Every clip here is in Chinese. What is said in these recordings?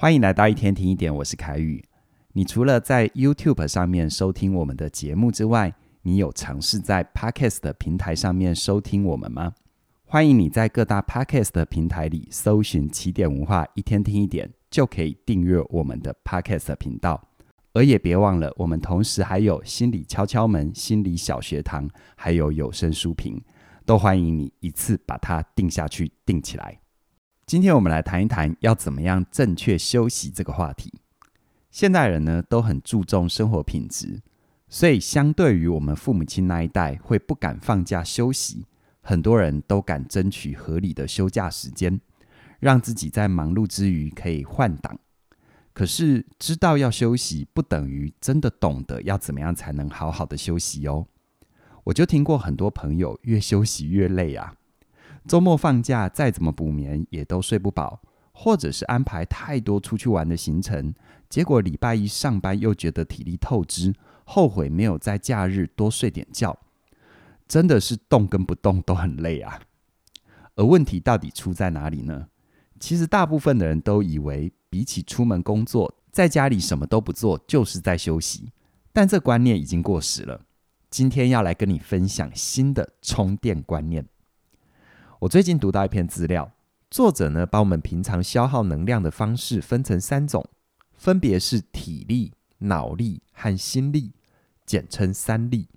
欢迎来到一天听一点，我是凯宇。你除了在 YouTube 上面收听我们的节目之外，你有尝试在 Podcast 的平台上面收听我们吗？欢迎你在各大 Podcast 的平台里搜寻“起点文化一天听一点”，就可以订阅我们的 Podcast 频道。而也别忘了，我们同时还有心理敲敲门、心理小学堂，还有有声书评，都欢迎你一次把它定下去、定起来。今天我们来谈一谈要怎么样正确休息这个话题。现代人呢都很注重生活品质，所以相对于我们父母亲那一代会不敢放假休息，很多人都敢争取合理的休假时间，让自己在忙碌之余可以换挡。可是知道要休息，不等于真的懂得要怎么样才能好好的休息哦。我就听过很多朋友越休息越累啊。周末放假再怎么补眠也都睡不饱，或者是安排太多出去玩的行程，结果礼拜一上班又觉得体力透支，后悔没有在假日多睡点觉，真的是动跟不动都很累啊。而问题到底出在哪里呢？其实大部分的人都以为，比起出门工作，在家里什么都不做就是在休息，但这观念已经过时了。今天要来跟你分享新的充电观念。我最近读到一篇资料，作者呢把我们平常消耗能量的方式分成三种，分别是体力、脑力和心力，简称三力。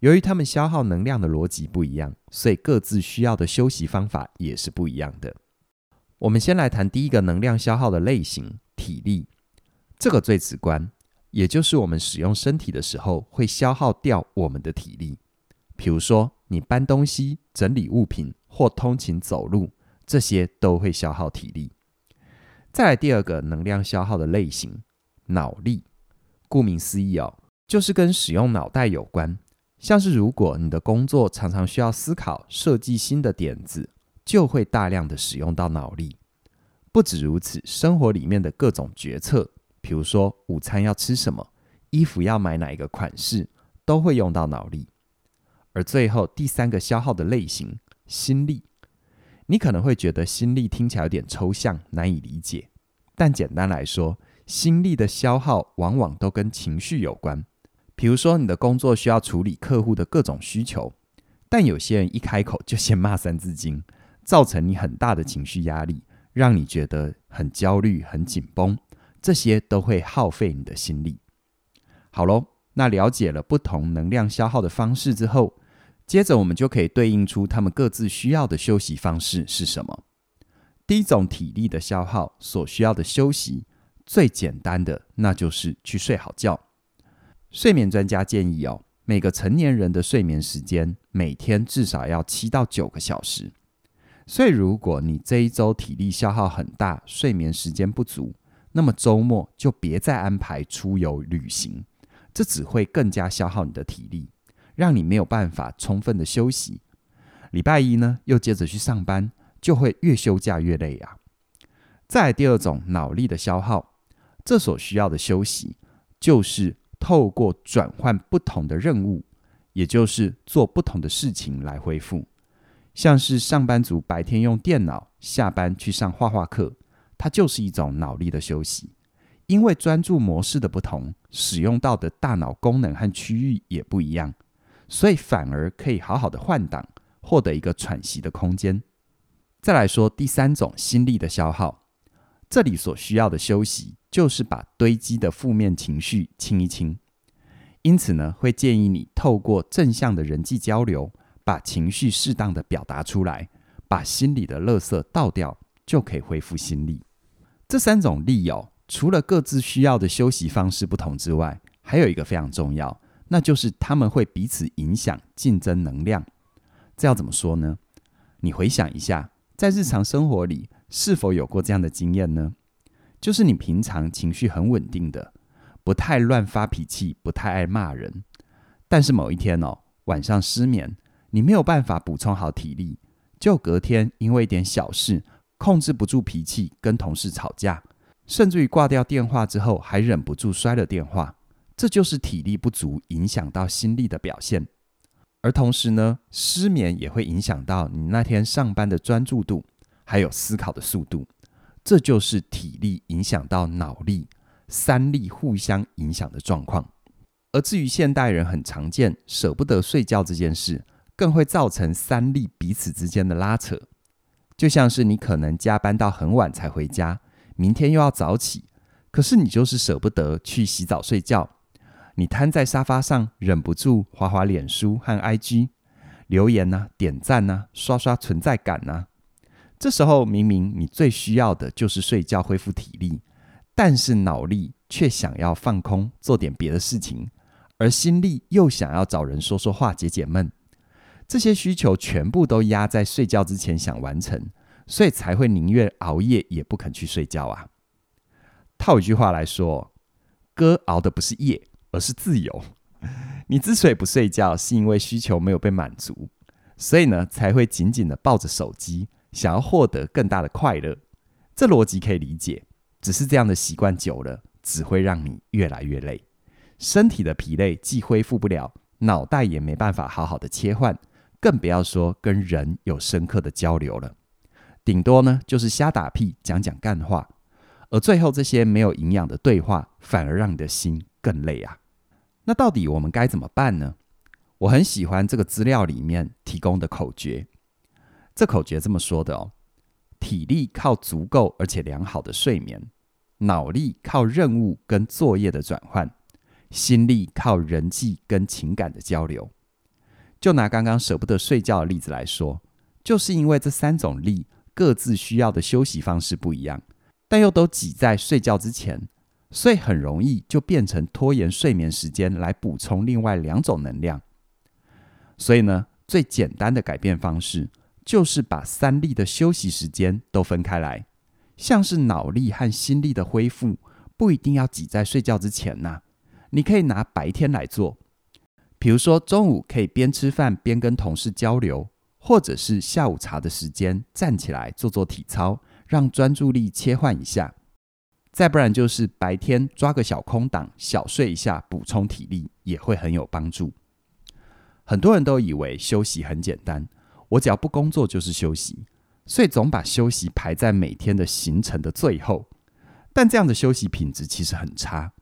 由于他们消耗能量的逻辑不一样，所以各自需要的休息方法也是不一样的。我们先来谈第一个能量消耗的类型——体力，这个最直观，也就是我们使用身体的时候会消耗掉我们的体力。比如说，你搬东西、整理物品或通勤走路，这些都会消耗体力。再来第二个能量消耗的类型，脑力。顾名思义哦，就是跟使用脑袋有关。像是如果你的工作常常需要思考、设计新的点子，就会大量的使用到脑力。不止如此，生活里面的各种决策，比如说午餐要吃什么、衣服要买哪一个款式，都会用到脑力。而最后第三个消耗的类型，心力，你可能会觉得心力听起来有点抽象，难以理解。但简单来说，心力的消耗往往都跟情绪有关。比如说，你的工作需要处理客户的各种需求，但有些人一开口就先骂三字经，造成你很大的情绪压力，让你觉得很焦虑、很紧绷。这些都会耗费你的心力。好喽，那了解了不同能量消耗的方式之后，接着，我们就可以对应出他们各自需要的休息方式是什么。第一种体力的消耗所需要的休息，最简单的那就是去睡好觉。睡眠专家建议哦，每个成年人的睡眠时间每天至少要七到九个小时。所以，如果你这一周体力消耗很大，睡眠时间不足，那么周末就别再安排出游旅行，这只会更加消耗你的体力。让你没有办法充分的休息，礼拜一呢又接着去上班，就会越休假越累啊。再第二种脑力的消耗，这所需要的休息就是透过转换不同的任务，也就是做不同的事情来恢复。像是上班族白天用电脑，下班去上画画课，它就是一种脑力的休息。因为专注模式的不同，使用到的大脑功能和区域也不一样。所以反而可以好好的换挡，获得一个喘息的空间。再来说第三种心力的消耗，这里所需要的休息就是把堆积的负面情绪清一清。因此呢，会建议你透过正向的人际交流，把情绪适当的表达出来，把心里的垃圾倒掉，就可以恢复心力。这三种力哦，除了各自需要的休息方式不同之外，还有一个非常重要。那就是他们会彼此影响，竞争能量。这要怎么说呢？你回想一下，在日常生活里是否有过这样的经验呢？就是你平常情绪很稳定的，不太乱发脾气，不太爱骂人。但是某一天哦，晚上失眠，你没有办法补充好体力，就隔天因为一点小事控制不住脾气，跟同事吵架，甚至于挂掉电话之后还忍不住摔了电话。这就是体力不足影响到心力的表现，而同时呢，失眠也会影响到你那天上班的专注度，还有思考的速度。这就是体力影响到脑力，三力互相影响的状况。而至于现代人很常见舍不得睡觉这件事，更会造成三力彼此之间的拉扯。就像是你可能加班到很晚才回家，明天又要早起，可是你就是舍不得去洗澡睡觉。你瘫在沙发上，忍不住滑滑脸书和 IG，留言呐、啊、点赞呐、啊、刷刷存在感呐、啊。这时候明明你最需要的就是睡觉恢复体力，但是脑力却想要放空做点别的事情，而心力又想要找人说说话解解闷。这些需求全部都压在睡觉之前想完成，所以才会宁愿熬夜也不肯去睡觉啊。套一句话来说，哥熬的不是夜，而是自由。你之所以不睡觉，是因为需求没有被满足，所以呢才会紧紧的抱着手机。想要获得更大的快乐，这逻辑可以理解。只是这样的习惯久了，只会让你越来越累。身体的疲累既恢复不了，脑袋也没办法好好的切换，更不要说跟人有深刻的交流了。顶多呢，就是瞎打屁，讲讲干话。而最后这些没有营养的对话，反而让你的心更累啊。那到底我们该怎么办呢？我很喜欢这个资料里面提供的口诀。这口诀这么说的哦：体力靠足够而且良好的睡眠，脑力靠任务跟作业的转换，心力靠人际跟情感的交流。就拿刚刚舍不得睡觉的例子来说，就是因为这三种力各自需要的休息方式不一样，但又都挤在睡觉之前，所以很容易就变成拖延睡眠时间来补充另外两种能量。所以呢，最简单的改变方式。就是把三力的休息时间都分开来，像是脑力和心力的恢复，不一定要挤在睡觉之前呐、你可以拿白天来做，比如说中午可以边吃饭边跟同事交流，或者是下午茶的时间站起来做做体操，让专注力切换一下。再不然就是白天抓个小空档，小睡一下，补充体力也会很有帮助。很多人都以为休息很简单。我只要不工作就是休息，所以总把休息排在每天的行程的最后。但这样的休息品质其实很差。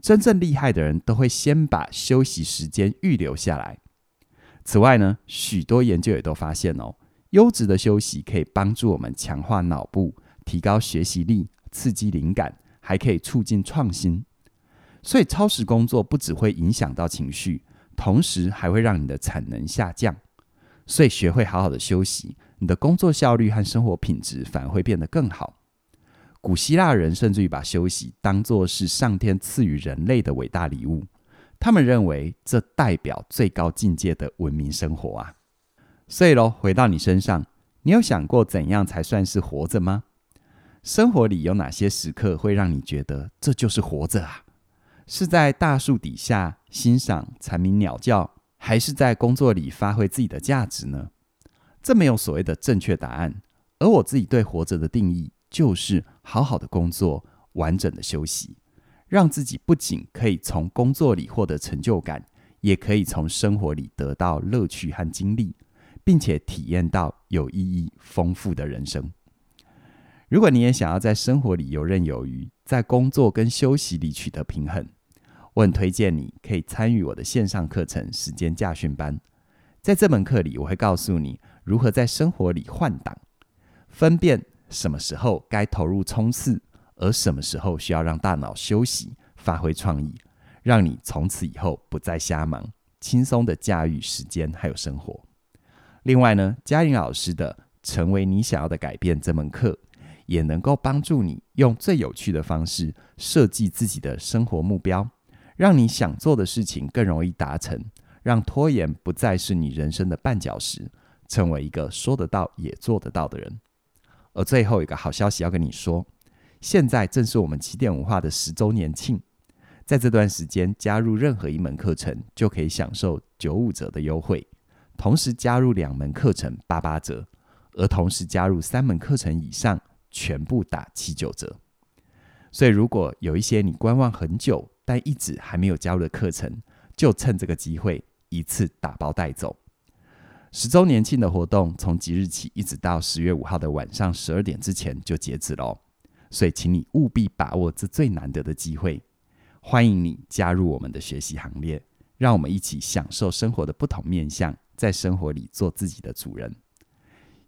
真正厉害的人都会先把休息时间预留下来。此外呢，许多研究也都发现哦，优质的休息可以帮助我们强化脑部，提高学习力，刺激灵感，还可以促进创新。所以超时工作不只会影响到情绪，同时还会让你的产能下降。所以，学会好好的休息，你的工作效率和生活品质反而会变得更好。古希腊人甚至于把休息当作是上天赐予人类的伟大礼物，他们认为这代表最高境界的文明生活啊。所以喽，回到你身上，你有想过怎样才算是活着吗？生活里有哪些时刻会让你觉得这就是活着啊？是在大树底下欣赏蝉鸣鸟叫？还是在工作里发挥自己的价值呢？这没有所谓的正确答案。而我自己对活着的定义，就是好好的工作，完整的休息，让自己不仅可以从工作里获得成就感，也可以从生活里得到乐趣和经历，并且体验到有意义、丰富的人生。如果你也想要在生活里游刃有余，在工作跟休息里取得平衡。我很推荐你可以参与我的线上课程时间驾训班，在这门课里，我会告诉你如何在生活里换挡，分辨什么时候该投入冲刺，而什么时候需要让大脑休息，发挥创意，让你从此以后不再瞎忙，轻松的驾驭时间还有生活。另外呢，嘉玲老师的《成为你想要的改变》这门课，也能够帮助你用最有趣的方式设计自己的生活目标。让你想做的事情更容易达成，让拖延不再是你人生的绊脚石，成为一个说得到也做得到的人。而最后一个好消息要跟你说，现在正是我们起点文化的十周年庆，在这段时间加入任何一门课程就可以享受九五折的优惠，同时加入两门课程八八折，而同时加入三门课程以上全部打七九折。所以如果有一些你观望很久，但一直还没有加入的课程，就趁这个机会一次打包带走。十周年庆的活动从即日起一直到十月五号的晚上十二点之前就截止喽。所以请你务必把握这最难得的机会。欢迎你加入我们的学习行列，让我们一起享受生活的不同面向，在生活里做自己的主人。